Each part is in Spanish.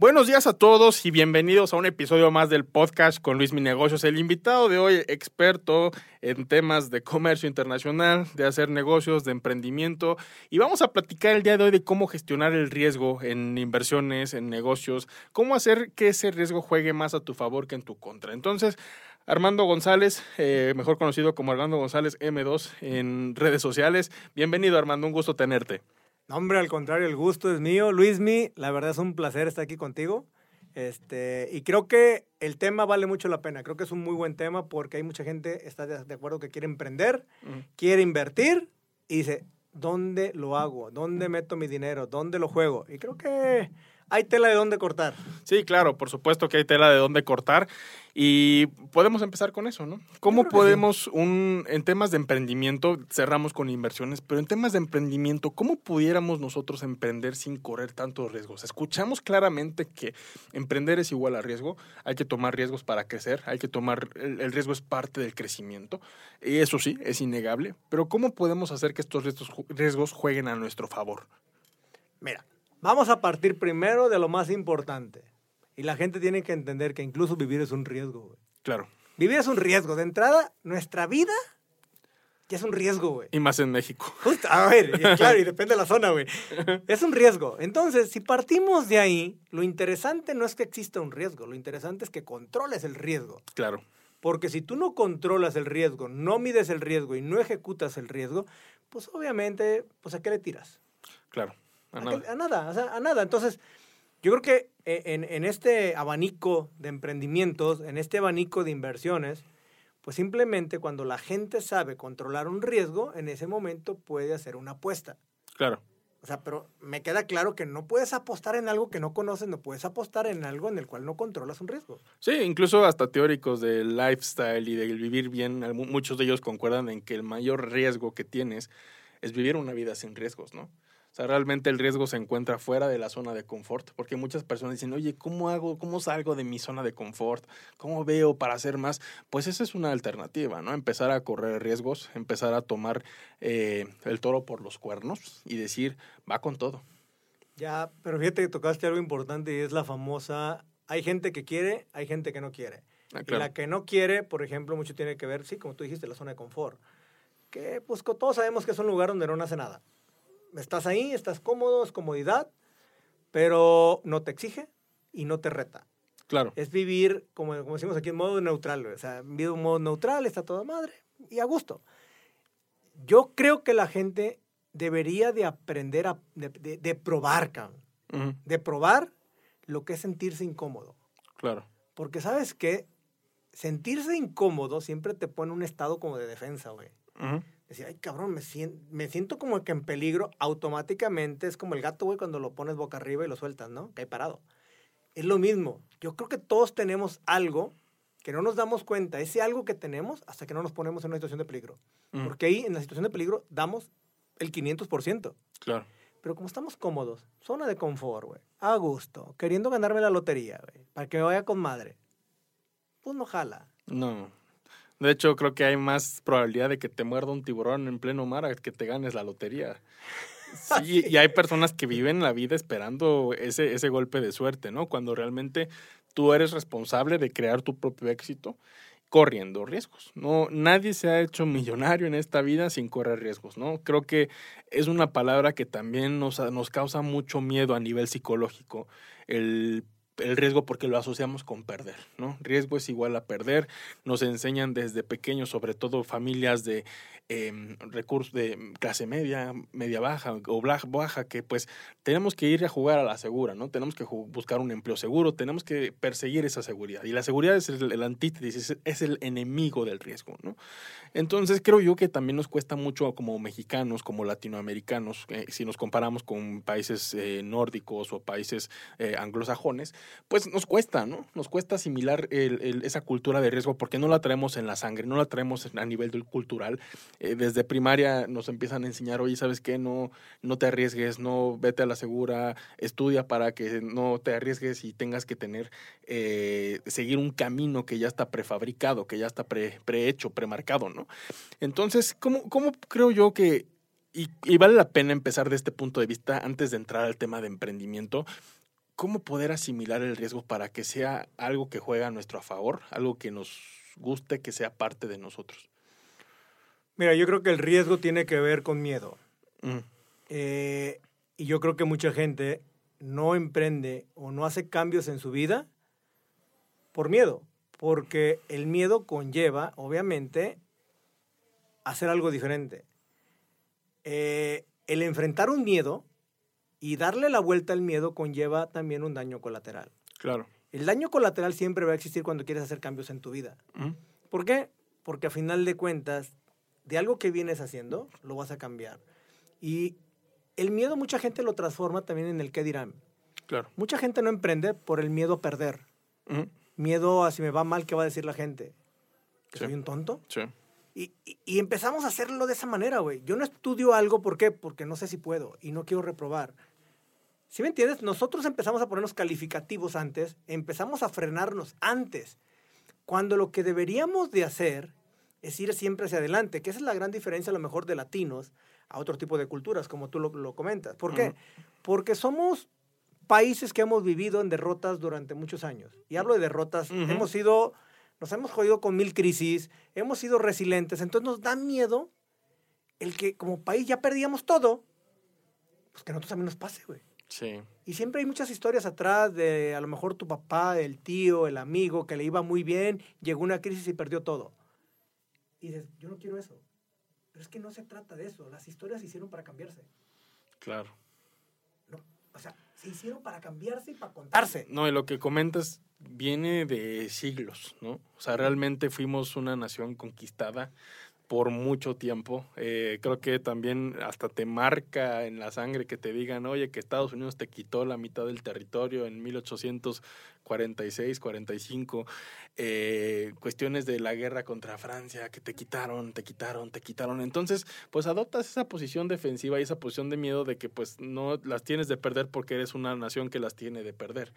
Buenos días a todos y bienvenidos a un episodio más del podcast con Luis Mi Negocios. El invitado de hoy, experto en temas de comercio internacional, de hacer negocios, de emprendimiento. Y vamos a platicar el día de hoy de cómo gestionar el riesgo en inversiones, en negocios, cómo hacer que ese riesgo juegue más a tu favor que en tu contra. Entonces, Armando González, eh, mejor conocido como Armando González M2 en redes sociales. Bienvenido Armando, un gusto tenerte. No, hombre, al contrario, el gusto es mío. Luismi, la verdad es un placer estar aquí contigo. Este, y creo que el tema vale mucho la pena. Creo que es un muy buen tema porque hay mucha gente está de acuerdo que quiere emprender, quiere invertir y dice, ¿dónde lo hago? ¿Dónde meto mi dinero? ¿Dónde lo juego? Y creo que hay tela de dónde cortar. Sí, claro, por supuesto que hay tela de dónde cortar. Y podemos empezar con eso, ¿no? ¿Cómo podemos, un, en temas de emprendimiento, cerramos con inversiones, pero en temas de emprendimiento, ¿cómo pudiéramos nosotros emprender sin correr tantos riesgos? Escuchamos claramente que emprender es igual a riesgo, hay que tomar riesgos para crecer, hay que tomar, el, el riesgo es parte del crecimiento, y eso sí, es innegable, pero ¿cómo podemos hacer que estos riesgos jueguen a nuestro favor? Mira, vamos a partir primero de lo más importante. Y la gente tiene que entender que incluso vivir es un riesgo, güey. Claro. Vivir es un riesgo. De entrada, nuestra vida ya es un riesgo, güey. Y más en México. Justo, a ver, y claro, y depende de la zona, güey. Es un riesgo. Entonces, si partimos de ahí, lo interesante no es que exista un riesgo, lo interesante es que controles el riesgo. Claro. Porque si tú no controlas el riesgo, no mides el riesgo y no ejecutas el riesgo, pues obviamente, pues a qué le tiras? Claro, a, nada. a nada, o sea, a nada. Entonces, yo creo que eh, en, en, este abanico de emprendimientos, en este abanico de inversiones, pues simplemente cuando la gente sabe controlar un riesgo, en ese momento puede hacer una apuesta. Claro. O sea, pero me queda claro que no puedes apostar en algo que no conoces, no puedes apostar en algo en el cual no controlas un riesgo. Sí, incluso hasta teóricos del lifestyle y del vivir bien, muchos de ellos concuerdan en que el mayor riesgo que tienes es vivir una vida sin riesgos, ¿no? O sea, realmente el riesgo se encuentra fuera de la zona de confort, porque muchas personas dicen, oye, ¿cómo hago, cómo salgo de mi zona de confort? ¿Cómo veo para hacer más? Pues esa es una alternativa, ¿no? Empezar a correr riesgos, empezar a tomar eh, el toro por los cuernos y decir, va con todo. Ya, pero fíjate que tocaste algo importante y es la famosa, hay gente que quiere, hay gente que no quiere. Ah, claro. Y la que no quiere, por ejemplo, mucho tiene que ver, sí, como tú dijiste, la zona de confort. Que pues todos sabemos que es un lugar donde no nace nada estás ahí, estás cómodo, es comodidad, pero no te exige y no te reta. Claro. Es vivir, como, como decimos aquí, en modo neutral. O sea, vivir en modo neutral, está toda madre y a gusto. Yo creo que la gente debería de aprender a, de, de, de probar, cabrón. Uh -huh. De probar lo que es sentirse incómodo. Claro. Porque sabes que sentirse incómodo siempre te pone en un estado como de defensa, güey. Uh -huh decir, ay, cabrón, me siento, me siento como que en peligro, automáticamente es como el gato, güey, cuando lo pones boca arriba y lo sueltas, ¿no? Cae parado. Es lo mismo. Yo creo que todos tenemos algo que no nos damos cuenta, ese algo que tenemos hasta que no nos ponemos en una situación de peligro. Mm. Porque ahí, en la situación de peligro, damos el 500%. Claro. Pero como estamos cómodos, zona de confort, güey, a gusto, queriendo ganarme la lotería, güey, para que me vaya con madre, pues no jala. No. De hecho, creo que hay más probabilidad de que te muerda un tiburón en pleno mar que te ganes la lotería. Sí, y hay personas que viven la vida esperando ese, ese golpe de suerte, ¿no? Cuando realmente tú eres responsable de crear tu propio éxito corriendo riesgos. No, nadie se ha hecho millonario en esta vida sin correr riesgos, ¿no? Creo que es una palabra que también nos, nos causa mucho miedo a nivel psicológico. El el riesgo porque lo asociamos con perder, ¿no? Riesgo es igual a perder. Nos enseñan desde pequeños, sobre todo familias de eh, recursos de clase media, media baja o baja, que pues tenemos que ir a jugar a la segura, ¿no? Tenemos que buscar un empleo seguro, tenemos que perseguir esa seguridad. Y la seguridad es el, el antítesis, es, es, el enemigo del riesgo, ¿no? Entonces creo yo que también nos cuesta mucho como mexicanos, como latinoamericanos, eh, si nos comparamos con países eh, nórdicos o países eh, anglosajones, pues nos cuesta, ¿no? Nos cuesta asimilar esa cultura de riesgo porque no la traemos en la sangre, no la traemos a nivel cultural. Eh, desde primaria nos empiezan a enseñar, oye, ¿sabes qué? No, no te arriesgues, no vete a la segura, estudia para que no te arriesgues y tengas que tener, eh, seguir un camino que ya está prefabricado, que ya está pre, prehecho, premarcado, ¿no? Entonces, ¿cómo, cómo creo yo que y, y, vale la pena empezar de este punto de vista antes de entrar al tema de emprendimiento, ¿cómo poder asimilar el riesgo para que sea algo que juega a nuestro favor, algo que nos guste, que sea parte de nosotros? Mira, yo creo que el riesgo tiene que ver con miedo. Mm. Eh, y yo creo que mucha gente no emprende o no hace cambios en su vida por miedo, porque el miedo conlleva, obviamente, hacer algo diferente. Eh, el enfrentar un miedo y darle la vuelta al miedo conlleva también un daño colateral. Claro. El daño colateral siempre va a existir cuando quieres hacer cambios en tu vida. ¿Por qué? Porque a final de cuentas, de algo que vienes haciendo, lo vas a cambiar. Y el miedo mucha gente lo transforma también en el qué dirán. Claro. Mucha gente no emprende por el miedo a perder. Miedo a si me va mal, ¿qué va a decir la gente? ¿Que soy un tonto? Sí. Y, y, empezamos a hacerlo de esa manera, güey. Yo no estudio algo, ¿por qué? Porque no sé si puedo y no quiero reprobar. ¿Sí me entiendes? Nosotros empezamos a ponernos calificativos antes, empezamos a frenarnos antes, cuando lo que deberíamos de hacer es ir siempre hacia adelante, que esa es la gran diferencia a lo mejor de latinos a otro tipo de culturas, como tú lo, comentas. ¿Por qué? Porque somos países que hemos vivido en derrotas durante muchos años. Y hablo de derrotas, hemos sido, nos hemos jodido con mil crisis, hemos sido resilientes, entonces nos da miedo el que como país ya perdíamos todo, pues que a nosotros también nos pase, güey. Sí. Y siempre hay muchas historias atrás de a lo mejor tu papá, el tío, el amigo, que le iba muy bien, llegó una crisis y perdió todo. Y dices, yo no quiero eso. Pero es que no se trata de eso. Las historias se hicieron para cambiarse. Claro. No, o sea, se hicieron para cambiarse y para contarse. No, y lo que comentas viene de siglos, ¿no? O sea, realmente fuimos una nación conquistada por mucho tiempo. Eh, creo que también hasta te marca en la sangre que te digan, oye, que Estados Unidos te quitó la mitad del territorio en 1846, 45. Eh, cuestiones de la guerra contra Francia, que te quitaron, te quitaron, te quitaron. Entonces, pues adoptas esa posición defensiva y esa posición de miedo de que pues no las tienes de perder porque eres una nación que las tiene de perder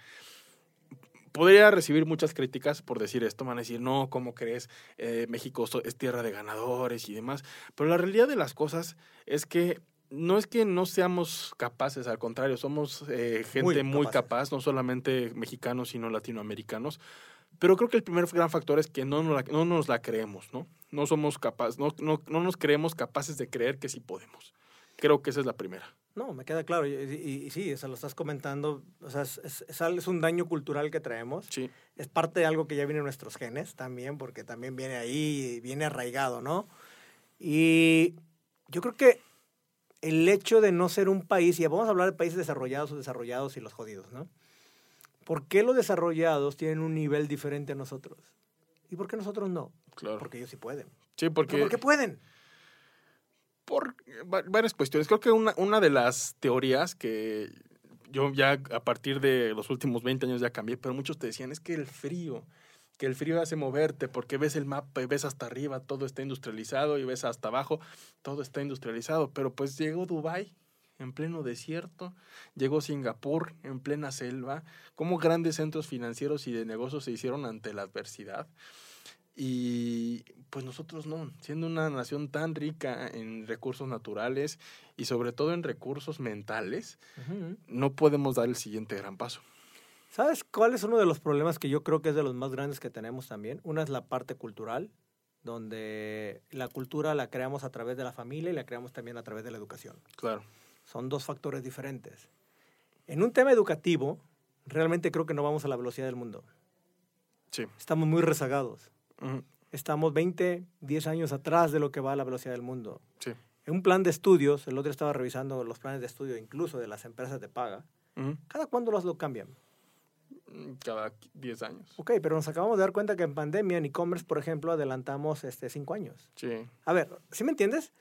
podría recibir muchas críticas por decir esto, van a decir, no, ¿cómo crees? Eh, México es tierra de ganadores y demás. Pero la realidad de las cosas es que no es que no seamos capaces, al contrario, somos eh, gente muy, capaz, no solamente mexicanos, sino latinoamericanos. Pero creo que el primer gran factor es que no nos la, no nos la creemos, ¿no? No somos capaces, no, no, no nos creemos capaces de creer que sí podemos. Creo que esa es la primera. No, me queda claro. Y, sí, eso lo estás comentando. O sea, es, es, un daño cultural que traemos. Sí. Es parte de algo que ya viene en nuestros genes también, porque también viene ahí, viene arraigado, ¿no? Y yo creo que el hecho de no ser un país, y vamos a hablar de países desarrollados o desarrollados y los jodidos, ¿no? ¿Por qué los desarrollados tienen un nivel diferente a nosotros? ¿Y por qué nosotros no? Claro. Porque ellos sí pueden. Sí, porque... ¿Por qué pueden? Por varias cuestiones. Creo que una, una de las teorías que yo ya a partir de los últimos 20 años ya cambié, pero muchos te decían es que el frío, que el frío hace moverte porque ves el mapa y ves hasta arriba, todo está industrializado y ves hasta abajo, todo está industrializado, pero pues llegó Dubai en pleno desierto, llegó Singapur en plena selva, como grandes centros financieros y de negocios se hicieron ante la adversidad. Y pues nosotros no, siendo una nación tan rica en recursos naturales y sobre todo en recursos mentales, no podemos dar el siguiente gran paso. ¿Sabes cuál es uno de los problemas que yo creo que es de los más grandes que tenemos también? Una es la parte cultural, donde la cultura la creamos a través de la familia y la creamos también a través de la educación. Claro. Son dos factores diferentes. En un tema educativo, realmente creo que no vamos a la velocidad del mundo. Sí. Estamos muy rezagados. Estamos 20, 10 años atrás de lo que va a la velocidad del mundo. Sí. En un plan de estudios, el otro estaba revisando los planes de estudio incluso de las empresas de paga. ¿Cada cuándo los lo cambian? Mm, cada 10 años. Ok, pero nos acabamos de dar cuenta que en pandemia, en e-commerce, por ejemplo, adelantamos este, 5 años. Sí. A ver, ¿sí me entiendes?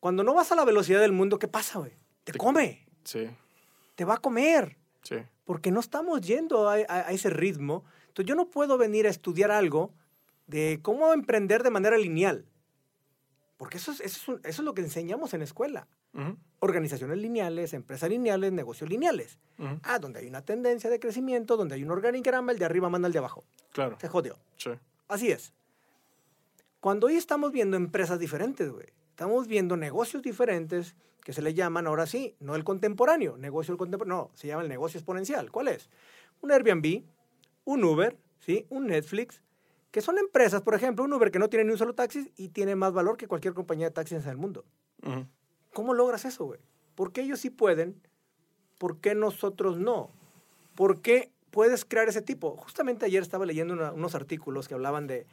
Cuando no vas a la velocidad del mundo, ¿qué pasa, güey? Te, come. Sí. Te va a comer. Sí. Porque no estamos yendo a, a- a ese ritmo. Entonces yo no puedo venir a estudiar algo de cómo emprender de manera lineal. Porque eso es, eso es, un- eso es lo que enseñamos en la escuela. Organizaciones lineales, empresas lineales, negocios lineales. Ah, donde hay una tendencia de crecimiento, donde hay un organigrama, el de arriba manda al de abajo. Claro. Se jodió. Sí. Así es. Cuando hoy estamos viendo empresas diferentes, güey. Estamos viendo negocios diferentes que se le llaman ahora sí, no el contemporáneo, negocio el contemporáneo, no, se llama el negocio exponencial. ¿Cuál es? Un Airbnb, un Uber, ¿sí? Un Netflix, que son empresas, por ejemplo, un Uber que no tiene ni un solo taxi y tiene más valor que cualquier compañía de taxis en el mundo. Ujú. ¿Cómo logras eso, güey? ¿Por qué ellos sí pueden? ¿Por qué nosotros no? ¿Por qué puedes crear ese tipo? Justamente ayer estaba leyendo una- unos artículos que hablaban de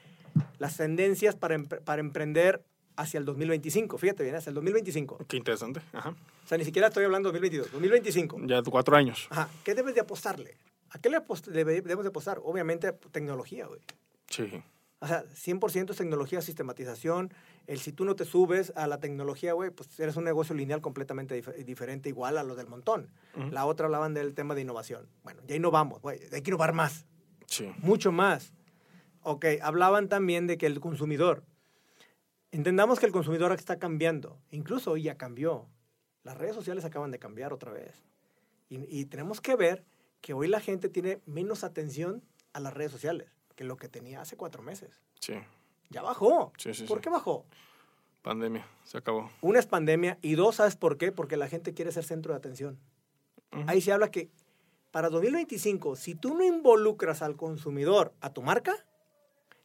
las tendencias para, empre- para emprender hacia el 2025. Fíjate bien, hacia el 2025. Qué interesante. Ajá. O sea, ni siquiera estoy hablando de 2022, 2025. Ya cuatro años. Ajá. ¿Qué debes de apostarle? ¿A qué le debemos de apostar? Obviamente tecnología, güey. Sí. O sea, 100% es tecnología, sistematización. El si tú no te subes a la tecnología, güey, pues eres un negocio lineal completamente dif- diferente, igual a los del montón. Ujú. La otra hablaban del tema de innovación. Bueno, ya innovamos, güey, hay que innovar más, Sí. mucho más. Ok, hablaban también de que el consumidor, entendamos que el consumidor está cambiando, incluso hoy ya cambió. Las redes sociales acaban de cambiar otra vez. Y, y tenemos que ver que hoy la gente tiene menos atención a las redes sociales que lo que tenía hace cuatro meses. Sí. Ya bajó. Sí, sí, ¿Por sí. qué bajó? Pandemia. Se acabó. Una es pandemia y dos, ¿sabes por qué? Porque la gente quiere ser centro de atención. Ahí se habla que para 2025, si tú no involucras al consumidor a tu marca,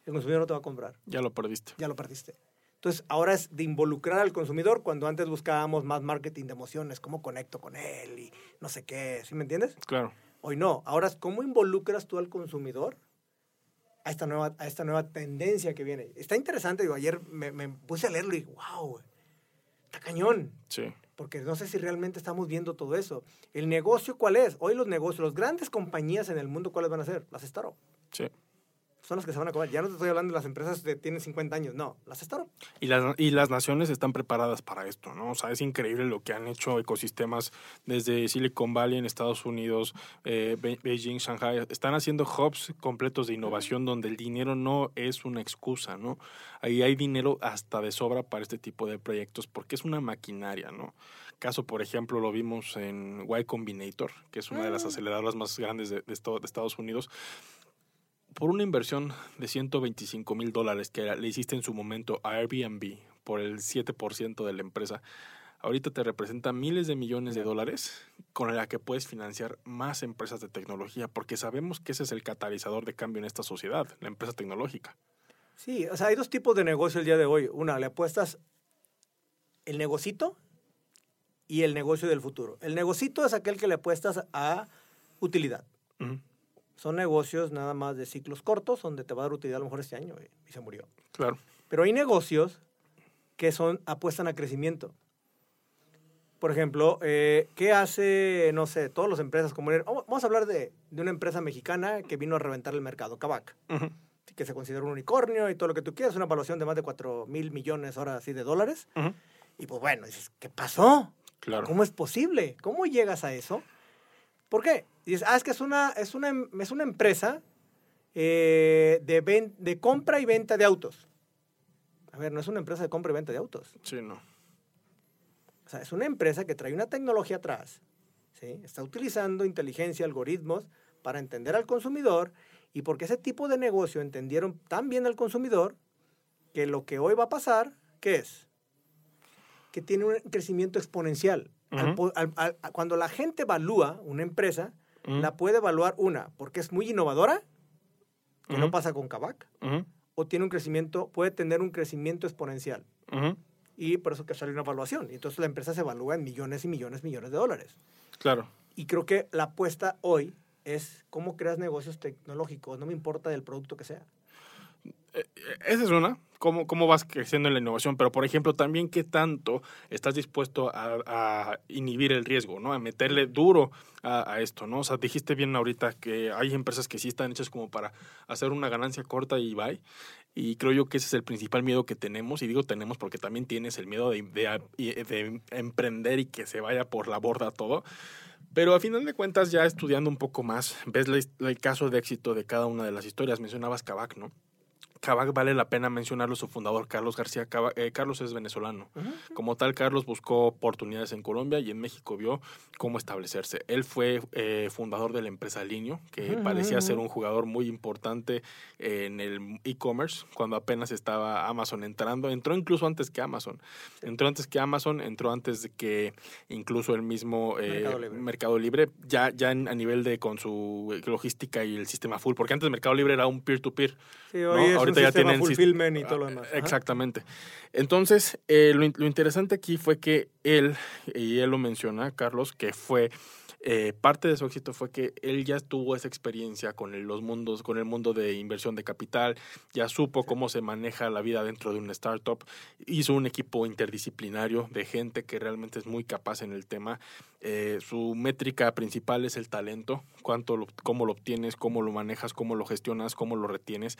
el consumidor no te va a comprar. Ya lo perdiste. Ya lo perdiste. Entonces, ahora es de involucrar al consumidor cuando antes buscábamos más marketing de emociones, cómo conecto con él y no sé qué, ¿sí me entiendes? Claro. Hoy no. Ahora es cómo involucras tú al consumidor a esta nueva, a esta nueva tendencia que viene. Está interesante, digo, ayer me, me puse a leerlo y wow, está cañón. Sí. Porque no sé si realmente estamos viendo todo eso. ¿El negocio cuál es? Hoy los negocios, las grandes compañías en el mundo, ¿cuáles van a ser? Las startup. Son las que se van a comer. Ya no te estoy hablando de las empresas que tienen 50 años, no, las startup. Y las, y las naciones están preparadas para esto, ¿no? O sea, es increíble lo que han hecho ecosistemas desde Silicon Valley en Estados Unidos, eh, Be- Beijing, Shanghai. Están haciendo hubs completos de innovación donde el dinero no es una excusa, ¿no? Ahí hay dinero hasta de sobra para este tipo de proyectos porque es una maquinaria, ¿no? Caso, por ejemplo, lo vimos en Y Combinator, que es una de las Mm. aceleradoras más grandes de, de Estados Unidos por una inversión de 125 mil dólares que le hiciste en su momento a Airbnb por el 7% de la empresa, ahorita te representa miles de millones de dólares con la que puedes financiar más empresas de tecnología, porque sabemos que ese es el catalizador de cambio en esta sociedad, la empresa tecnológica. Sí, o sea, hay dos tipos de negocio el día de hoy. Una, le apuestas el negocito y el negocio del futuro. El negocito es aquel que le apuestas a utilidad. Son negocios nada más de ciclos cortos, donde te va a dar utilidad a lo mejor este año güey, y se murió. Claro. Pero hay negocios que son apuestan a crecimiento. Por ejemplo, eh, ¿qué hace, no sé, todas las empresas como... Vamos a hablar de, de una empresa mexicana que vino a reventar el mercado, Kavak, Ujú, que se considera un unicornio y todo lo que tú quieras, una evaluación de más de 4 mil millones ahora así de dólares. ujú, Y pues bueno, dices, ¿qué pasó? Claro. ¿Cómo es posible? ¿Cómo llegas a eso? ¿Por qué? Dices, ah, es que es una, es una, em- es una empresa eh, de, ven- de compra y venta de autos. A ver, no es una empresa de compra y venta de autos. Sí, no. O sea, es una empresa que trae una tecnología atrás. ¿sí? Está utilizando inteligencia, algoritmos para entender al consumidor y porque ese tipo de negocio entendieron tan bien al consumidor que lo que hoy va a pasar, ¿qué es? Que tiene un crecimiento exponencial. Al po- al- al- a- cuando la gente evalúa una empresa, Ujú, la puede evaluar una, porque es muy innovadora, que no Ujú. pasa con Kavak, o tiene un crecimiento, puede tener un crecimiento exponencial. Y por eso que sale una evaluación. Y entonces la empresa se evalúa en millones y millones, millones de dólares. Claro. Y creo que la apuesta hoy es cómo creas negocios tecnológicos, no me importa del producto que sea. Eh, Esa es una, cómo, cómo vas creciendo en la innovación, pero por ejemplo también qué tanto estás dispuesto a, inhibir el riesgo, ¿no? A meterle duro a, esto, ¿no? O sea, dijiste bien ahorita que hay empresas que sí están hechas como para hacer una ganancia corta y bye, y creo yo que ese es el principal miedo que tenemos, y digo tenemos porque también tienes el miedo de, de- de emprender y que se vaya por la borda todo, Pero a final de cuentas, ya estudiando un poco más, ves el caso de éxito de cada una de las historias. Mencionabas Kabak, ¿no? Kabak vale la pena mencionarlo, su fundador, Carlos García. Eh, Carlos es venezolano. Como tal, Carlos buscó oportunidades en Colombia y en México vio cómo establecerse. Él fue eh, fundador de la empresa Linio, que parecía ser un jugador muy importante en el e-commerce, cuando apenas estaba Amazon entrando. Entró incluso antes que Amazon. Entró antes que Amazon, entró antes de que incluso el mismo eh, Mercado, Libre. ya, ya a nivel de con su logística y el sistema full, porque antes Mercado Libre era un peer-to-peer. Sí, ya tienen fulfillment y todo lo demás. Exactamente. Entonces, eh, lo, lo, interesante aquí fue que él, y él lo menciona, Carlos, que fue eh, parte de su éxito fue que él ya tuvo esa experiencia con el, los mundos, con el mundo de inversión de capital, ya supo cómo se maneja la vida dentro de una startup, hizo un equipo interdisciplinario de gente que realmente es muy capaz en el tema. Eh, su métrica principal es el talento, cuánto lo, cómo lo obtienes, cómo lo manejas, cómo lo gestionas, cómo lo retienes.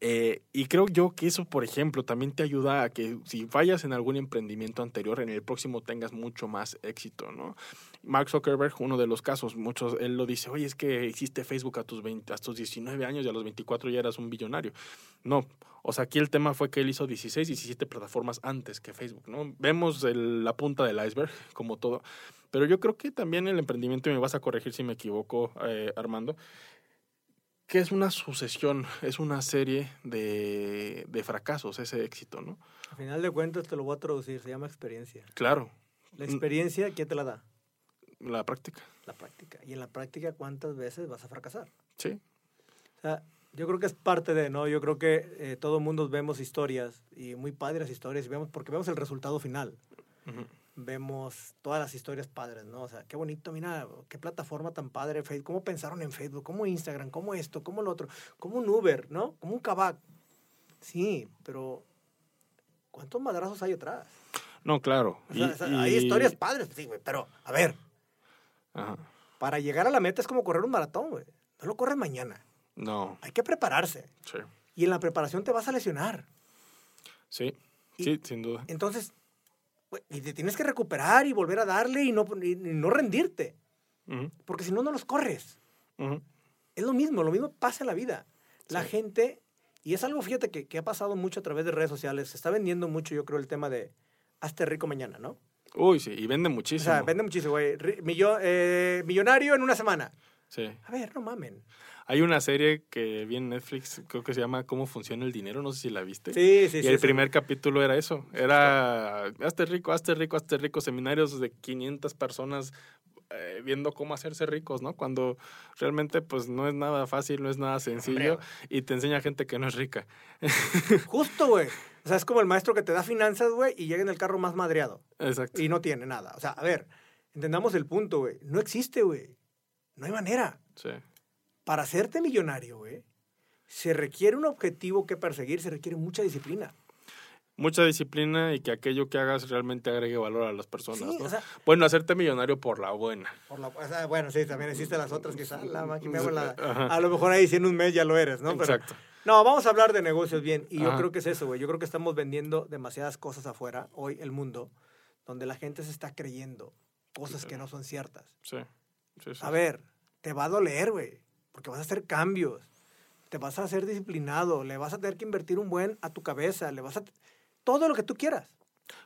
Eh, y creo yo que eso, por ejemplo, también te ayuda a que si fallas en algún emprendimiento anterior, en el próximo tengas mucho más éxito, ¿no? Mark Zuckerberg, uno de los casos, muchos, él lo dice, oye, es que existe Facebook a tus, 20, a tus 19 años y a los 24 ya eras un billonario. No, o sea, aquí el tema fue que él hizo 16, 17 plataformas antes que Facebook, ¿no? Vemos la punta del iceberg, como todo, pero yo creo que también el emprendimiento, y me vas a corregir si me equivoco, eh, Armando, que es una sucesión, es una serie de, de fracasos, ese éxito, ¿no? Al final de cuentas te lo voy a traducir, se llama experiencia. Claro. La experiencia, ¿quién te la da? La práctica. La práctica. Y en la práctica, ¿cuántas veces vas a fracasar? Sí. O sea, yo creo que es parte de, ¿no? Yo creo que eh, todo el mundo vemos historias y muy padres historias y vemos, porque vemos el resultado final. Vemos todas las historias padres, ¿no? O sea, qué bonito, mira, qué plataforma tan padre, Facebook, cómo pensaron en Facebook, cómo Instagram, cómo esto, cómo lo otro, cómo un Uber, ¿no? Como un Kavak. Sí, pero ¿cuántos madrazos hay atrás? No, claro. Hay historias padres, sí, güey, pero a ver, para llegar a la meta es como correr un maratón, güey. No lo corres mañana. No. Hay que prepararse. Sí. Y en la preparación te vas a lesionar. Sí, sí, sin duda. Entonces, y te tienes que recuperar y volver a darle y no, no rendirte. Porque si no, no los corres. Es lo mismo, lo mismo pasa en la vida. La gente, y es algo, fíjate, que, que, ha pasado mucho a través de redes sociales, se está vendiendo mucho, yo creo, el tema de hazte rico mañana, ¿no? Uy, sí, y vende muchísimo. O sea, vende muchísimo, güey. Eh, millonario en una semana. Sí. A ver, no mamen. Hay una serie que vi en Netflix, creo que se llama Cómo funciona el dinero, no sé si la viste. Sí, sí, y el primer capítulo era eso. Era, hazte rico, hazte rico, hazte rico, seminarios de 500 personas eh, viendo cómo hacerse ricos, ¿no? Cuando realmente pues no es nada fácil, no es nada sencillo y te enseña gente que no es rica. Justo, güey. O sea, es como el maestro que te da finanzas, güey, y llega en el carro más madreado. Exacto. Y no tiene nada. O sea, a ver, entendamos el punto, güey. No existe, güey. No hay manera. Sí. Para hacerte millonario, güey, se requiere un objetivo que perseguir, se requiere mucha disciplina mucha disciplina y que aquello que hagas realmente agregue valor a las personas. ¿no? bueno, hacerte millonario por la buena. Por la, bueno, sí, también existen las otras, quizás la, la, a lo mejor ahí si en un mes ya lo eres, ¿no? Exacto. no, vamos a hablar de negocios bien. Y yo creo que es eso, güey. Yo creo que estamos vendiendo demasiadas cosas afuera, hoy, el mundo, donde la gente se está creyendo cosas que no son ciertas. Sí. sí, a ver, te va a doler, güey, porque vas a hacer cambios. Te vas a hacer disciplinado, le vas a tener que invertir un buen a tu cabeza, le vas a todo lo que tú quieras.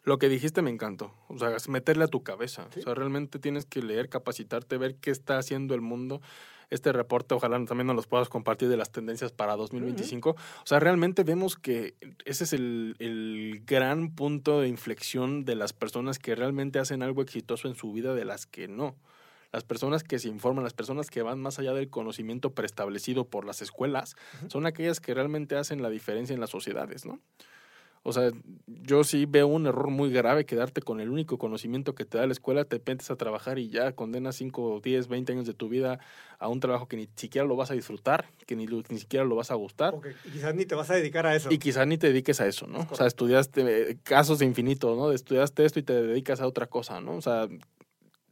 Lo que dijiste me encantó. O sea, meterle a tu cabeza. O sea, realmente tienes que leer, capacitarte, ver qué está haciendo el mundo. Este reporte, ojalá también nos los puedas compartir de las tendencias para 2025. O sea, realmente vemos que ese es el, el, gran punto de inflexión de las personas que realmente hacen algo exitoso en su vida de las que no. Las personas que se informan, las personas que van más allá del conocimiento preestablecido por las escuelas, son aquellas que realmente hacen la diferencia en las sociedades, ¿no? O sea, yo sí veo un error muy grave quedarte con el único conocimiento que te da la escuela, te metes a trabajar y ya condenas 5, 10, 20 años de tu vida a un trabajo que ni siquiera lo vas a disfrutar, que ni, ni siquiera lo vas a gustar. y quizás ni te vas a dedicar a eso. Y quizás ni te dediques a eso, ¿no? O sea, estudiaste eh, casos de infinito, ¿no? Estudiaste esto y te dedicas a otra cosa, ¿no? O sea,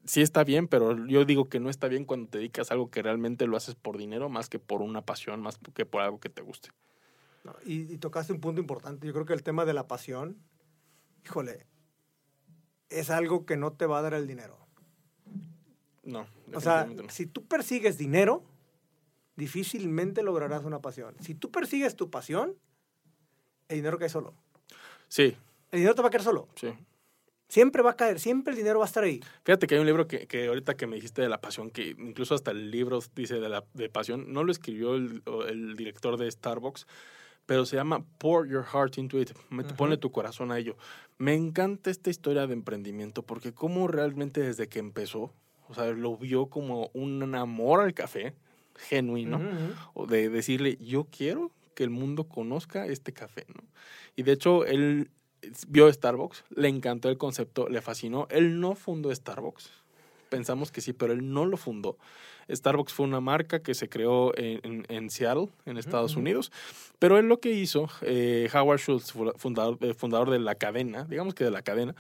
sí está bien, pero yo digo que no está bien cuando te dedicas a algo que realmente lo haces por dinero más que por una pasión, más que por algo que te guste. Y, tocaste un punto importante. Yo creo que el tema de la pasión, híjole, es algo que no te va a dar el dinero. No. O sea, no. si tú persigues dinero, difícilmente lograrás una pasión. Si tú persigues tu pasión, el dinero cae solo. Sí, El dinero te va a caer solo. sí. Siempre va a caer, siempre el dinero va a estar ahí. Fíjate que hay un libro que, que ahorita que me dijiste de la pasión, que incluso hasta el libro dice de la de pasión, no lo escribió el, o el director de Starbucks, pero se llama Pour Your Heart Into It, Me- ponle tu corazón a ello. Me encanta esta historia de emprendimiento porque como realmente desde que empezó, o sea, lo vio como un amor al café genuino, Ujú, ujú. o de decirle, yo quiero que el mundo conozca este café, ¿no? Y de hecho, él vio Starbucks, le encantó el concepto, le fascinó. Él no fundó Starbucks. Pensamos que sí, pero él no lo fundó. Starbucks fue una marca que se creó en, en- en Seattle, en Estados. Unidos. Pero él lo que hizo, eh, Howard Schultz, fu- fundador, eh, fundador de la cadena, digamos que de la cadena,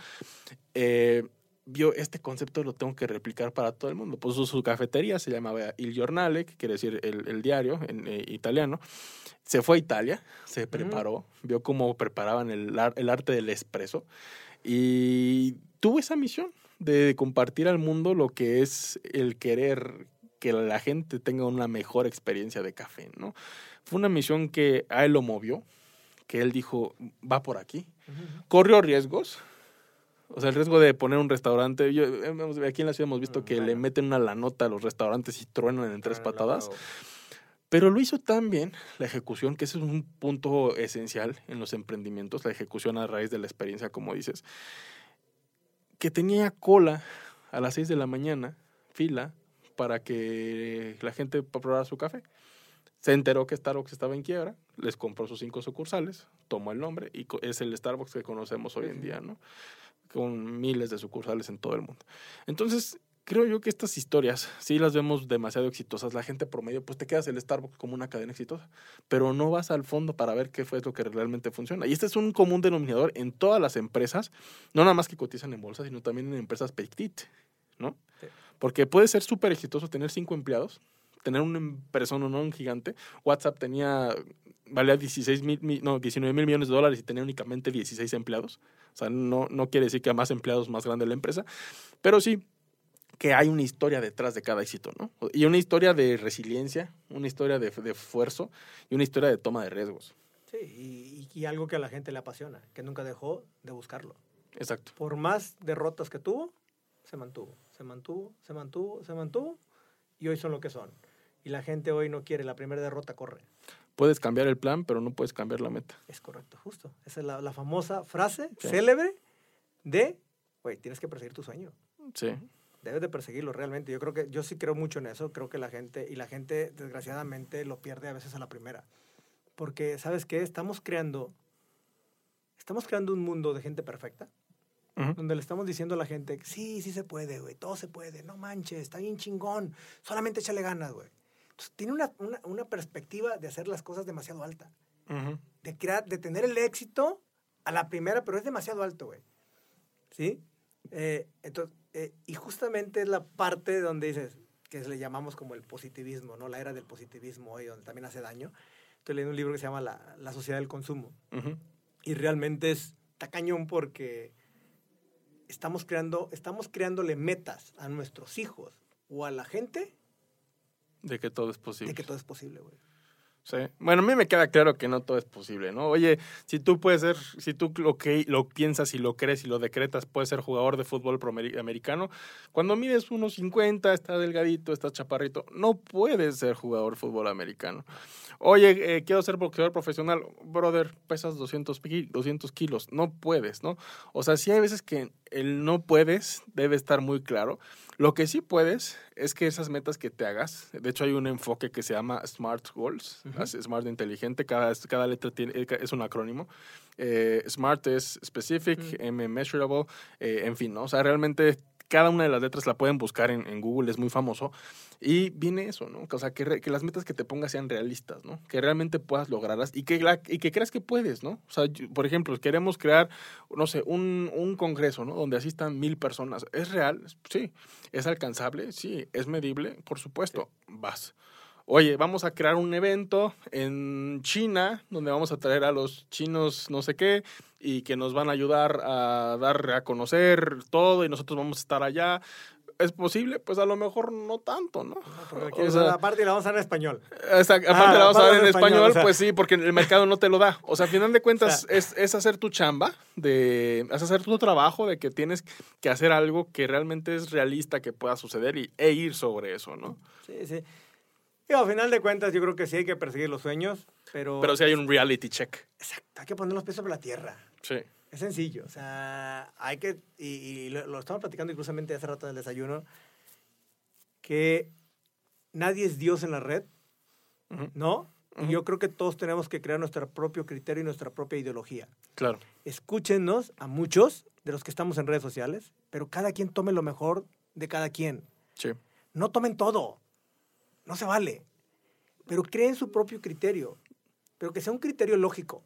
eh, vio este concepto lo tengo que replicar para todo el mundo. Pues su, cafetería se llamaba Il Giornale, que quiere decir el, el diario en eh, italiano. Se fue a Italia, se preparó, vio cómo preparaban el, el arte del espresso y tuvo esa misión de compartir al mundo lo que es el querer que la gente tenga una mejor experiencia de café, ¿no? Fue una misión que a él lo movió, que él dijo, va por aquí. Corrió riesgos, o sea, el riesgo de poner un restaurante. Yo, aquí en la ciudad hemos visto que le meten una la nota a los restaurantes y truenan en tres Pero patadas. Pero lo hizo tan bien la ejecución, que ese es un punto esencial en los emprendimientos, la ejecución a raíz de la experiencia, como dices, que tenía cola a las 6 de la mañana, fila, para que la gente probara su café. Se enteró que Starbucks estaba en quiebra, les compró sus cinco sucursales, tomó el nombre y es el Starbucks que conocemos hoy en día, ¿no? Con miles de sucursales en todo el mundo. Entonces, creo yo que estas historias, sí las vemos demasiado exitosas. La gente promedio, pues te quedas el Starbucks como una cadena exitosa, pero no vas al fondo para ver qué fue lo que realmente funciona. Y este es un común denominador en todas las empresas, no nada más que cotizan en bolsa, sino también en empresas petit, ¿no? Sí. Porque puede ser súper exitoso tener cinco empleados, tener una persona, no un gigante. WhatsApp tenía, valía 16 mil, mi- no, 19 mil millones de dólares y tenía únicamente 16 empleados. O sea, no, no quiere decir que a más empleados más grande la empresa, pero sí que hay una historia detrás de cada éxito, ¿no? Y una historia de resiliencia, una historia de, de esfuerzo y una historia de toma de riesgos. Sí, y, y algo que a la gente le apasiona, que nunca dejó de buscarlo. Exacto. Por más derrotas que tuvo, se mantuvo, se mantuvo, se mantuvo, se mantuvo, y hoy son lo que son. Y la gente hoy no quiere, la primera derrota corre. Puedes cambiar el plan, pero no puedes cambiar la meta. Es correcto, justo. Esa es la, la famosa frase Sí. célebre de, güey, tienes que perseguir tu sueño. Sí. Debes de perseguirlo realmente. Yo creo que, yo sí creo mucho en eso. Creo que la gente, y la gente desgraciadamente lo pierde a veces a la primera. Porque, ¿sabes qué? Estamos creando, estamos creando un mundo de gente perfecta. Ujú. donde le estamos diciendo a la gente, sí, sí se puede, güey, todo se puede, no manches, está bien chingón, solamente échale ganas, güey. Entonces, tiene una, una, una perspectiva de hacer las cosas demasiado alta, Ujú. de, crear, de tener el éxito a la primera, pero es demasiado alto, güey. ¿Sí? Eh, entonces, eh, y justamente es la parte donde dices, que le llamamos como el positivismo, ¿no? La era del positivismo hoy, donde también hace daño. Estoy leyendo un libro que se llama La, la sociedad del consumo. Ujú. Y realmente es está cañón porque estamos creando, estamos creándole metas a nuestros hijos o a la gente De que todo es posible. de que todo es posible, güey. Sí. Bueno, a mí me queda claro que no todo es posible, ¿no? Oye, si tú puedes ser, si tú lo que lo piensas y lo crees y lo decretas, puedes ser jugador de fútbol americano. Cuando mides unos 50, estás delgadito, estás chaparrito, no puedes ser jugador de fútbol americano. Oye, eh, quiero ser boxeador profesional, brother, pesas 200, ki- 200 kilos, no puedes, ¿no? O sea, sí hay veces que el no puedes debe estar muy claro. Lo que sí puedes es que esas metas que te hagas, de hecho hay un enfoque que se llama SMART Goals, SMART inteligente, cada, cada letra tiene, eh, es un acrónimo. Eh, SMART es specific. M measurable, eh, en fin, ¿no? O sea, realmente cada una de las letras la pueden buscar en, en Google, es muy famoso. Y viene eso, ¿no? O sea, que, re- que las metas que te pongas sean realistas, ¿no? Que realmente puedas lograrlas y que, la- y que creas que puedes, ¿no? O sea, yo- por ejemplo, queremos crear, no sé, un, un congreso, ¿no? Donde asistan mil personas. ¿Es real? Sí. ¿Es alcanzable? Sí. ¿Es medible? Por supuesto. Vas. Oye, vamos a crear un evento en China donde vamos a traer a los chinos no sé qué y que nos van a ayudar a dar a conocer todo y nosotros vamos a estar allá. ¿Es posible? Pues a lo mejor no tanto, ¿no? o sea, aparte la vamos a dar en español. aparte ah, la vamos a dar en español, pues sí, porque el mercado no te lo da. O sea, al final de cuentas es, es, hacer tu chamba, de, es hacer tu trabajo, de que tienes que hacer algo que realmente es realista que pueda suceder y, e ir sobre eso, ¿no? Sí, sí. Y al final de cuentas yo creo que sí hay que perseguir los sueños, pero... Pero sí hay un reality check. Exacto, hay que poner los pies sobre la tierra. Sí. Es sencillo, o sea, hay que, y, lo, estamos platicando inclusamente hace rato en el desayuno, que nadie es Dios en la red, ¿no? Y yo creo que todos tenemos que crear nuestro propio criterio y nuestra propia ideología. Claro. Escúchenos a muchos de los que estamos en redes sociales, pero cada quien tome lo mejor de cada quien. Sí. No tomen todo. No se vale. Pero creen su propio criterio. Pero que sea un criterio lógico.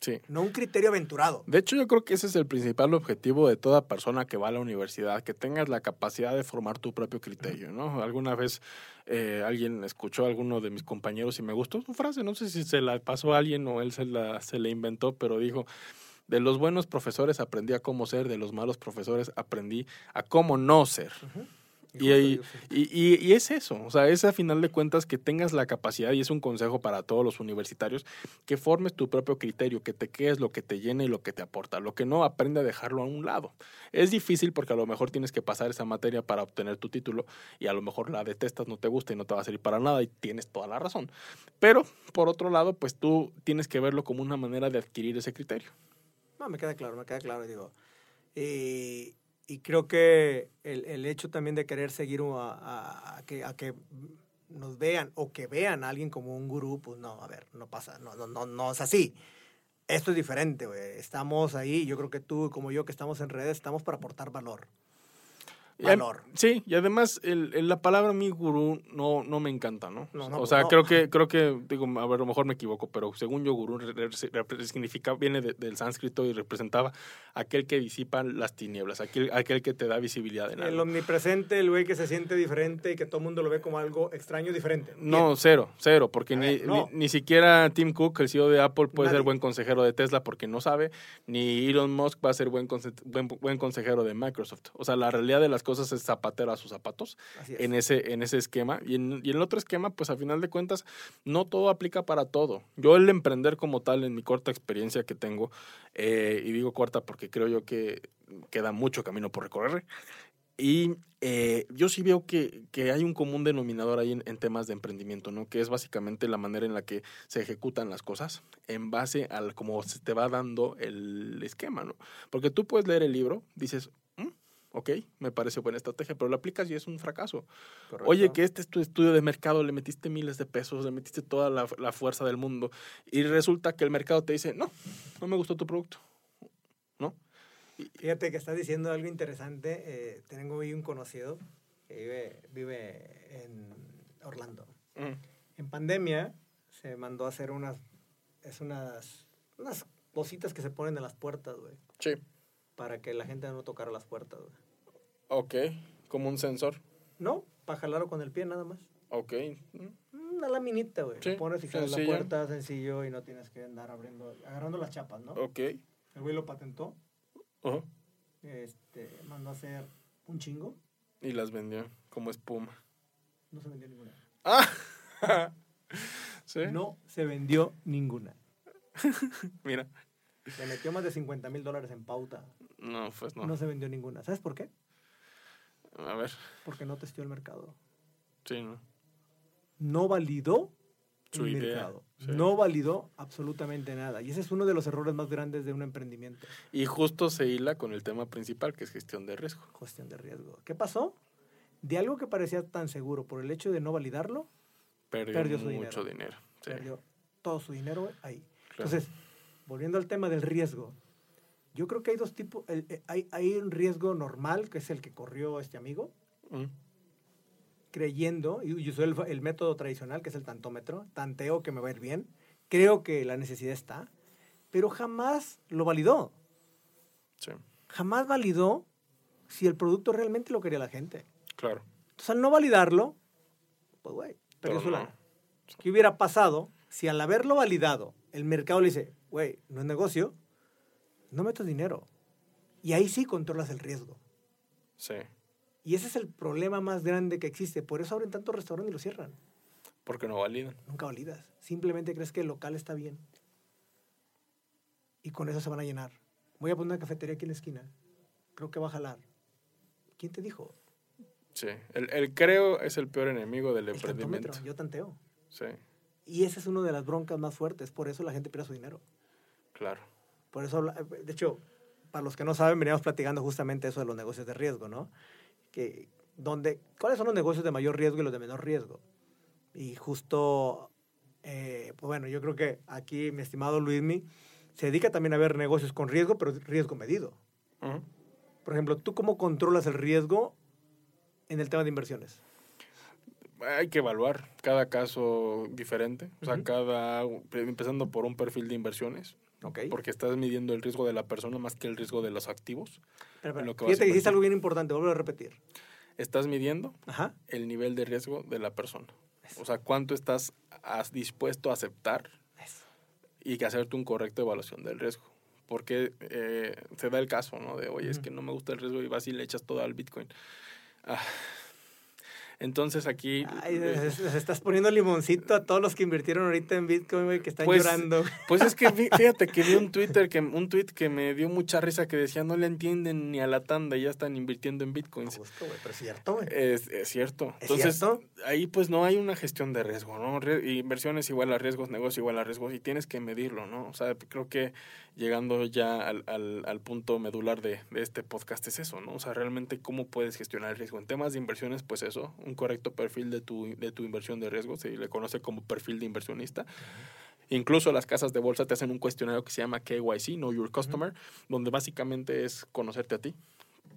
Sí. No un criterio aventurado. De hecho, yo creo que ese es el principal objetivo de toda persona que va a la universidad, que tengas la capacidad de formar tu propio criterio, ¿no? Alguna vez eh, alguien escuchó a alguno de mis compañeros y me gustó su frase, no sé si se la pasó a alguien o él se la, se la inventó, pero dijo, de los buenos profesores aprendí a cómo ser, de los malos profesores aprendí a cómo no ser. Y, y, y, es eso, o sea, es a final de cuentas que tengas la capacidad, y es un consejo para todos los universitarios, que formes tu propio criterio, que te quedes lo que te llena y lo que te aporta. Lo que no, aprende a dejarlo a un lado. Es difícil porque a lo mejor tienes que pasar esa materia para obtener tu título y a lo mejor la detestas, no te gusta y no te va a servir para nada y tienes toda la razón. Pero, por otro lado, pues tú tienes que verlo como una manera de adquirir ese criterio. No, me queda claro, me queda claro, digo. Y y creo que el, el, hecho también de querer seguir a, a, que, a que nos vean o que vean a alguien como un gurú, pues no, a ver, no pasa, no, no, no, no es así. Esto es diferente, güey. Estamos ahí, yo creo que tú como yo que estamos en redes, estamos para aportar valor valor. Sí, y además el, la palabra mi gurú no, no me encanta, ¿no? o sea, creo que, creo que, digo, a ver, a lo mejor me equivoco, pero según yo, gurú significa, viene del sánscrito y representaba aquel que disipa las tinieblas, aquel, aquel que te da visibilidad en El omnipresente, el güey que se siente diferente y que todo el mundo lo ve como algo extraño diferente. No, cero, cero, porque ni, ni, siquiera Tim Cook, el CEO de Apple, puede ser buen consejero de Tesla porque no sabe, ni Elon Musk va a ser buen, buen, buen consejero de Microsoft. O sea, la realidad de las cosas es zapatero a sus zapatos en ese, en ese esquema. Y en, y en el otro esquema, pues a final de cuentas, no todo aplica para todo. Yo el emprender como tal, en mi corta experiencia que tengo, eh, y digo corta porque creo yo que queda mucho camino por recorrer, y eh, yo sí veo que, que, hay un común denominador ahí en, en, temas de emprendimiento, ¿no? Que es básicamente la manera en la que se ejecutan las cosas en base a cómo se te va dando el esquema, ¿no? Porque tú puedes leer el libro, dices, ok, me parece buena estrategia, pero lo aplicas y es un fracaso. Oye, que este es tu estudio de mercado, le metiste miles de pesos, le metiste toda la, la, fuerza del mundo y resulta que el mercado te dice, no, no me gustó tu producto, ¿no? Fíjate que estás diciendo algo interesante. Eh, tengo ahí un conocido que vive, vive en Orlando. En pandemia se mandó a hacer unas, es unas, unas cositas que se ponen en las puertas, güey. Sí para que la gente no tocara las puertas. Ok, como un sensor. No, para jalarlo con el pie nada más. Ok. Una laminita, güey. Sí, Pones y jalas la puerta, sencillo, y no tienes que andar abriendo, agarrando las chapas, ¿no? Ok. El güey lo patentó. Este, mandó a hacer un chingo. Y las vendió como espuma. No se vendió ninguna. Ah. ¿Sí? No se vendió ninguna. Mira. Le metió más de 50 mil dólares en pauta. No, pues no. No se vendió ninguna. ¿Sabes por qué? A ver. Porque no testió el mercado. Sí, ¿no? No validó Su el mercado. No validó absolutamente nada. Y ese es uno de los errores más grandes de un emprendimiento. Y justo se hila con el tema principal, que es gestión de riesgo. Gestión de riesgo. ¿Qué pasó? De algo que parecía tan seguro por el hecho de no validarlo, perdió, mucho dinero. Perdió todo su dinero ahí. Entonces, volviendo al tema del riesgo, yo creo que hay dos tipos. Eh, hay, hay, un riesgo normal, que es el que corrió este amigo, mm. creyendo, y usó el, el, método tradicional, que es el tantómetro, tanteo que me va a ir bien, creo que la necesidad está, pero jamás lo validó. Sí. Jamás validó si el producto realmente lo quería la gente. Claro. Entonces, al no validarlo, pues, güey, pero ¿Qué hubiera pasado si al haberlo validado, el mercado le dice, güey, no es negocio, no metas dinero. Y ahí sí controlas el riesgo. Sí. Y ese es el problema más grande que existe. Por eso abren tantos restaurantes y los cierran. Porque no validan. Nunca validas. Simplemente crees que el local está bien. Y con eso se van a llenar. Voy a poner una cafetería aquí en la esquina. Creo que va a jalar. ¿Quién te dijo? Sí. El, el creo es el peor enemigo del El emprendimiento. yo tanteo. Sí, Y esa es una de las broncas más fuertes. Por eso la gente pierde su dinero. claro. Por eso, habla- de hecho, para los que no saben, veníamos platicando justamente eso de los negocios de riesgo, ¿no? Que, donde, ¿Cuáles son los negocios de mayor riesgo y los de menor riesgo? Y justo, eh, pues bueno, yo creo que aquí mi estimado Luismi se dedica también a ver negocios con riesgo, pero riesgo medido. Ujú. Por ejemplo, ¿tú cómo controlas el riesgo en el tema de inversiones? Hay que evaluar cada caso diferente. O sea, Ujú. cada. Empezando por un perfil de inversiones. Porque estás midiendo el riesgo de la persona más que el riesgo de los activos. Pero, pero, lo que fíjate que invertir. algo bien importante, vuelvo a repetir. Estás midiendo Ajá. el nivel de riesgo de la persona. O sea, cuánto estás dispuesto a aceptar Eso. y que hacerte un correcto evaluación del riesgo. Porque eh, se da el caso, ¿no? De, oye, es que no me gusta el riesgo y vas y le echas todo al Bitcoin. Ah. Entonces aquí... Ay, eh, les, les estás poniendo limoncito a todos los que invirtieron ahorita en Bitcoin, güey, que están Pues, llorando. Pues es que fí- fíjate que vi un Twitter que un tweet que me dio mucha risa que decía no le entienden ni a la tanda y ya están invirtiendo en bitcoins. Justo, güey, pero es cierto, güey. Es, es cierto. ¿Es Entonces, cierto? ahí pues no hay una gestión de riesgo, ¿no? Inversiones igual a riesgos, negocio igual a riesgos y tienes que medirlo, ¿no? O sea, creo que llegando ya al, al, al punto medular de, de este podcast es eso, ¿no? O sea, realmente cómo puedes gestionar el riesgo. En temas de inversiones, pues eso, un correcto perfil de tu, de tu inversión de riesgo, se le conoce como perfil de inversionista. Incluso las casas de bolsa te hacen un cuestionario que se llama KYC, Know Your Customer, donde básicamente es conocerte a ti,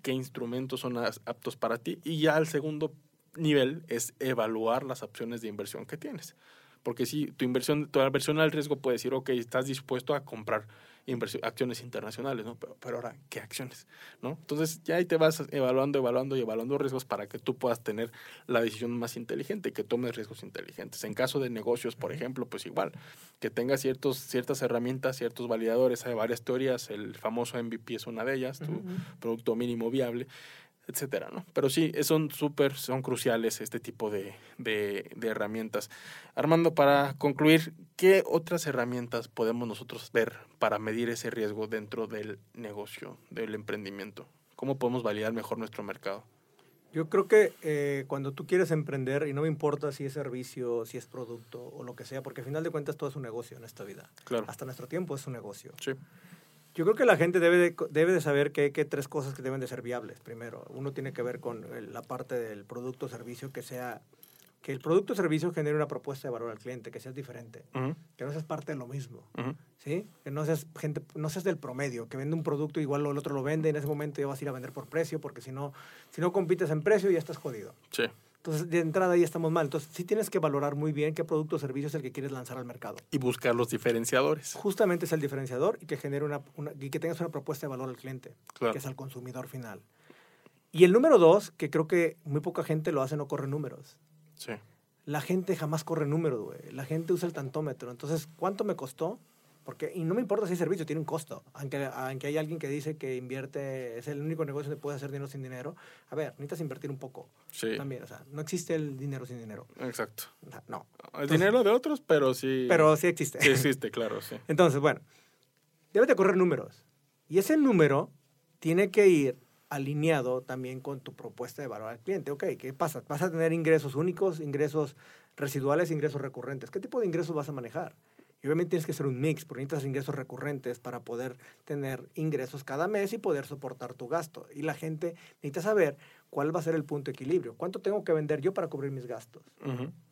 qué instrumentos son aptos para ti y ya el segundo nivel es evaluar las opciones de inversión que tienes. Porque si tu inversión, tu aversión al riesgo puede decir, ok, estás dispuesto a comprar inversión, acciones internacionales, ¿no? Pero, pero ahora, ¿qué acciones? ¿No? Entonces ya ahí te vas evaluando, evaluando y evaluando riesgos para que tú puedas tener la decisión más inteligente, que tomes riesgos inteligentes. En caso de negocios, por ejemplo, pues igual, que tengas ciertos, ciertas herramientas, ciertos validadores, hay varias teorías, el famoso MVP es una de ellas, tu producto mínimo viable, etcétera, ¿no? Pero sí, son súper, son cruciales este tipo de, de, de herramientas. Armando, para concluir, ¿qué otras herramientas podemos nosotros ver para medir ese riesgo dentro del negocio, del emprendimiento? ¿Cómo podemos validar mejor nuestro mercado? Yo creo que eh, cuando tú quieres emprender, y no me importa si es servicio, si es producto o lo que sea, porque al final de cuentas todo es un negocio en esta vida. Claro. Hasta nuestro tiempo es un negocio. Sí. Yo creo que la gente debe de, debe de saber que hay que tres cosas que deben de ser viables. Primero, uno tiene que ver con la parte del producto o servicio que sea que el producto o servicio genere una propuesta de valor al cliente, que sea diferente, que no seas parte de lo mismo. ¿sí? Que no seas gente, no seas del promedio, que vende un producto igual el otro lo vende y en ese momento ya vas a ir a vender por precio, porque si no, si no compites en precio ya estás jodido. Sí. Entonces, de entrada ahí estamos mal. Entonces, sí tienes que valorar muy bien qué producto o servicio es el que quieres lanzar al mercado. Y buscar los diferenciadores. Justamente es el diferenciador y que genere una, una- y que tengas una propuesta de valor al cliente, Claro. que es al consumidor final. Y el número dos, que creo que muy poca gente lo hace, no corre números. Sí. La gente jamás corre números, güey. La gente usa el tantómetro. Entonces, ¿cuánto me costó? Porque, y no me importa si el servicio tiene un costo. Aunque, aunque hay alguien que dice que invierte, es el único negocio donde puedes hacer dinero sin dinero. A ver, necesitas invertir un poco Sí. también. O sea, no existe el dinero sin dinero. Exacto. O sea, no. El dinero de otros, pero sí. Pero sí existe. Sí existe, claro, sí. Entonces, bueno, debes de correr números. Y ese número tiene que ir alineado también con tu propuesta de valor al cliente. Ok, ¿qué pasa? ¿Vas a tener ingresos únicos, ingresos residuales, ingresos recurrentes? ¿Qué tipo de ingresos vas a manejar? Y obviamente tienes que hacer un mix, porque necesitas ingresos recurrentes para poder tener ingresos cada mes y poder soportar tu gasto. Y la gente necesita saber cuál va a ser el punto de equilibrio. ¿Cuánto tengo que vender yo para cubrir mis gastos?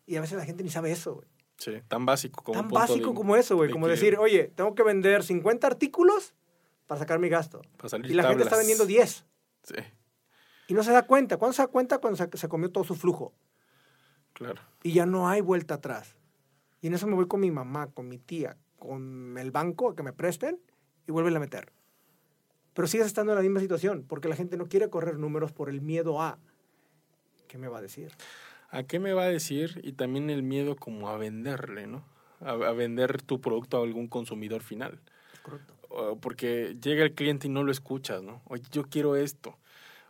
Y a veces la gente ni sabe eso, güey. Sí, tan básico como Tan punto básico de- como eso, güey. de Como decir, oye, tengo que vender 50 artículos para sacar mi gasto. Y la gente está vendiendo 10. Sí, Y no se da cuenta. ¿Cuándo se da cuenta? Cuando se, se comió todo su flujo. claro. Y ya no hay vuelta atrás. Y en eso me voy con mi mamá, con mi tía, con el banco a que me presten y vuelven a meter. Pero sigues estando en la misma situación, porque la gente no quiere correr números por el miedo a. ¿Qué me va a decir? ¿A qué me va a decir? Y también el miedo como a venderle, ¿no? A, a vender tu producto a algún consumidor final. Correcto. Porque llega el cliente y no lo escuchas, ¿no? Oye, yo quiero esto.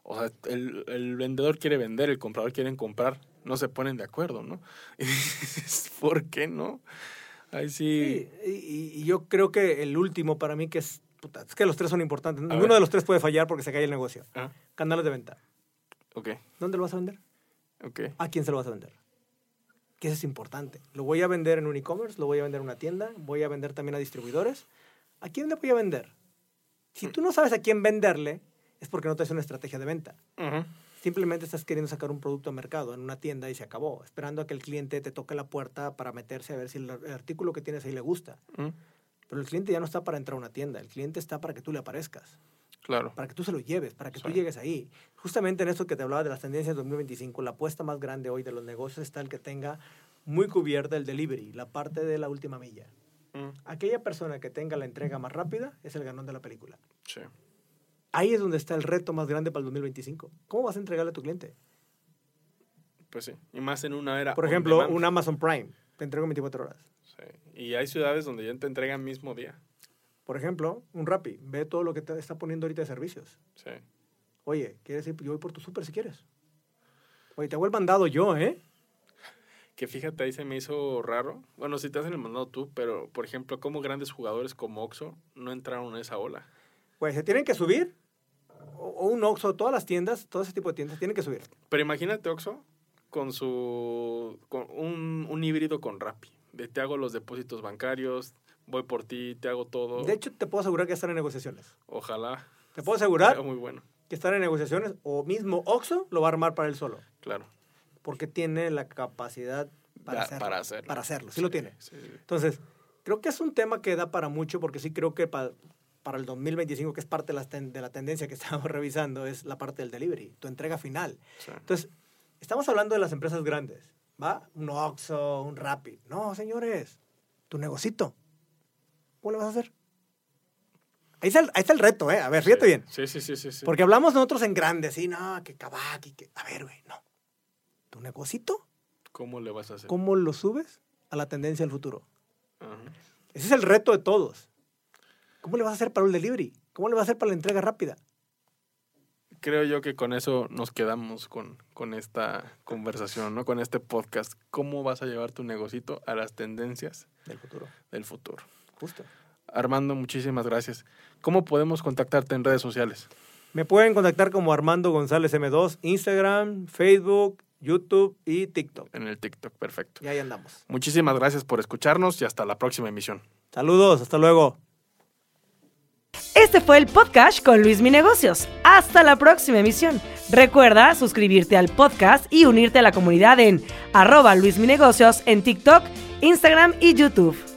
O sea, el, el vendedor quiere vender, el comprador quiere comprar, no se ponen de acuerdo, ¿no? Y dices, ¿por qué no? Ahí sí. sí y, y, yo creo que el último para mí que es, puta, es que los tres son importantes. Ninguno de los tres puede fallar porque se cae el negocio. Ah, Canales de venta. ok, ¿Dónde lo vas a vender? ok. ¿A quién se lo vas a vender? Que eso es importante. ¿Lo voy a vender en un e-commerce? ¿Lo voy a vender en una tienda? ¿Voy a vender también a distribuidores? ¿A quién le voy a vender? Si tú no sabes a quién venderle, es porque no te hace una estrategia de venta. Ujú, Simplemente estás queriendo sacar un producto al mercado en una tienda y se acabó, esperando a que el cliente te toque la puerta para meterse a ver si el, artículo que tienes ahí le gusta. ujú, Pero el cliente ya no está para entrar a una tienda, el cliente está para que tú le aparezcas, Claro. para que tú se lo lleves, para que tú llegues ahí. Justamente en eso que te hablaba de las tendencias de 2025, la apuesta más grande hoy de los negocios está el que tenga muy cubierta el delivery, la parte de la última milla. Mm, Aquella persona que tenga la entrega más rápida es el ganón de la película. Sí. Ahí es donde está el reto más grande para el 2025. ¿Cómo vas a entregarle a tu cliente? Pues sí. Y más en una era. Por ejemplo, un Amazon Prime, te entrego en 24 horas. Sí. Y hay ciudades donde ya te entregan mismo día. Por ejemplo, un Rappi, ve todo lo que te está poniendo ahorita de servicios. Sí. Oye, ¿quieres ir? Yo voy por tu súper si quieres. Oye, te hago el mandado yo, ¿eh? Que fíjate, ahí se me hizo raro. Bueno, si te hacen el mandado tú, pero por ejemplo, como grandes jugadores como Oxxo no entraron en esa ola. Pues se tienen que subir. O, un Oxxo, todas las tiendas, todo ese tipo de tiendas tienen que subir. Pero imagínate Oxxo con su con un, un híbrido con Rappi. De te hago los depósitos bancarios, voy por ti, te hago todo. De hecho, te puedo asegurar que están en negociaciones. Ojalá. Te puedo asegurar muy bueno. que están en negociaciones o mismo Oxxo lo va a armar para él solo. Claro. Porque tiene la capacidad para, Da- hacerlo, para hacerlo. Para hacerlo, sí, lo tiene. Sí, Entonces, creo que es un tema que da para mucho, porque sí creo que pa- para el 2025, que es parte de la, ten- de la tendencia que estamos revisando, es la parte del delivery, tu entrega final. sí. Entonces, estamos hablando de las empresas grandes, ¿va? Un Oxxo, un Rappi. No, señores, tu negocito. ¿Cómo le vas a hacer? Ahí está el, ahí está el reto, ¿eh? A ver, fíjate Sí. bien. Sí, sí, sí, sí. sí. Porque hablamos nosotros en grandes, sí, no, que Kabaki, que... A ver, güey, no. ¿Tu negocito? ¿Cómo le vas a hacer? ¿Cómo lo subes a la tendencia del futuro? Ajá. Ese es el reto de todos. ¿Cómo le vas a hacer para el delivery? ¿Cómo le vas a hacer para la entrega rápida? Creo yo que con eso nos quedamos con, con esta conversación, ¿no? Con este podcast. ¿Cómo vas a llevar tu negocito a las tendencias Del futuro. del futuro? Justo. Armando, muchísimas gracias. ¿Cómo podemos contactarte en redes sociales? Me pueden contactar como Armando González M2, Instagram, Facebook, YouTube y TikTok. En el TikTok, perfecto. Y ahí andamos. Muchísimas gracias por escucharnos y hasta la próxima emisión. Saludos, hasta luego. Este fue el podcast con Luis Mi Negocios. Hasta la próxima emisión. Recuerda suscribirte al podcast y unirte a la comunidad en arroba Luis Mi Negocios en TikTok, Instagram y YouTube.